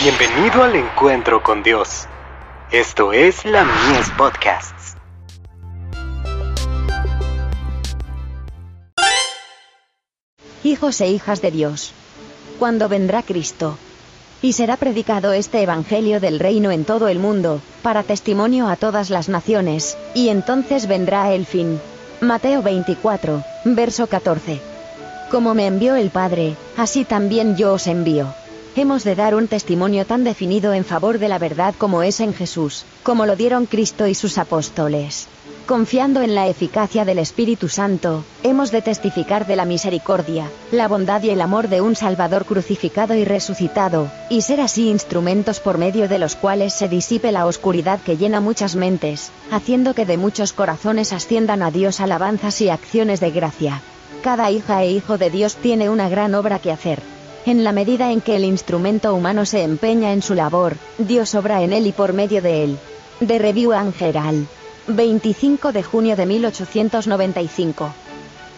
Bienvenido al encuentro con Dios. Esto es la Mies Podcasts. Hijos e hijas de Dios. Cuando vendrá Cristo. Y será predicado este Evangelio del reino en todo el mundo, para testimonio a todas las naciones, y entonces vendrá el fin. Mateo 24, verso 14. Como me envió el Padre, así también yo os envío. Hemos de dar un testimonio tan definido en favor de la verdad como es en Jesús, como lo dieron Cristo y sus apóstoles. Confiando en la eficacia del Espíritu Santo, hemos de testificar de la misericordia, la bondad y el amor de un Salvador crucificado y resucitado, y ser así instrumentos por medio de los cuales se disipe la oscuridad que llena muchas mentes, haciendo que de muchos corazones asciendan a Dios alabanzas y acciones de gracia. Cada hija e hijo de Dios tiene una gran obra que hacer. En la medida en que el instrumento humano se empeña en su labor, Dios obra en él y por medio de él. De Review Angeral. 25 de junio de 1895.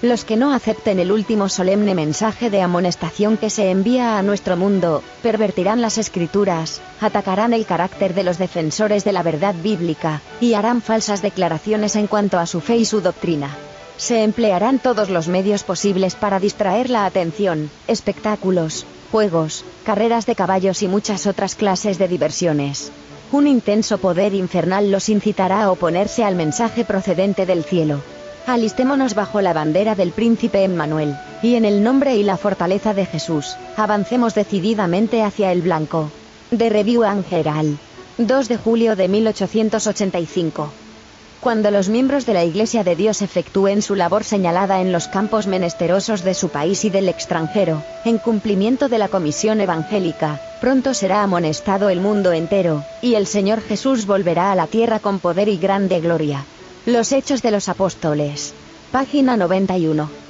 Los que no acepten el último solemne mensaje de amonestación que se envía a nuestro mundo, pervertirán las escrituras, atacarán el carácter de los defensores de la verdad bíblica, y harán falsas declaraciones en cuanto a su fe y su doctrina. Se emplearán todos los medios posibles para distraer la atención, espectáculos, juegos, carreras de caballos y muchas otras clases de diversiones. Un intenso poder infernal los incitará a oponerse al mensaje procedente del cielo. Alistémonos bajo la bandera del príncipe Emmanuel, y en el nombre y la fortaleza de Jesús, avancemos decididamente hacia el blanco. De Review Angeral. 2 de julio de 1885. Cuando los miembros de la Iglesia de Dios efectúen su labor señalada en los campos menesterosos de su país y del extranjero, en cumplimiento de la comisión evangélica, pronto será amonestado el mundo entero, y el Señor Jesús volverá a la tierra con poder y grande gloria. Los Hechos de los Apóstoles. Página 91.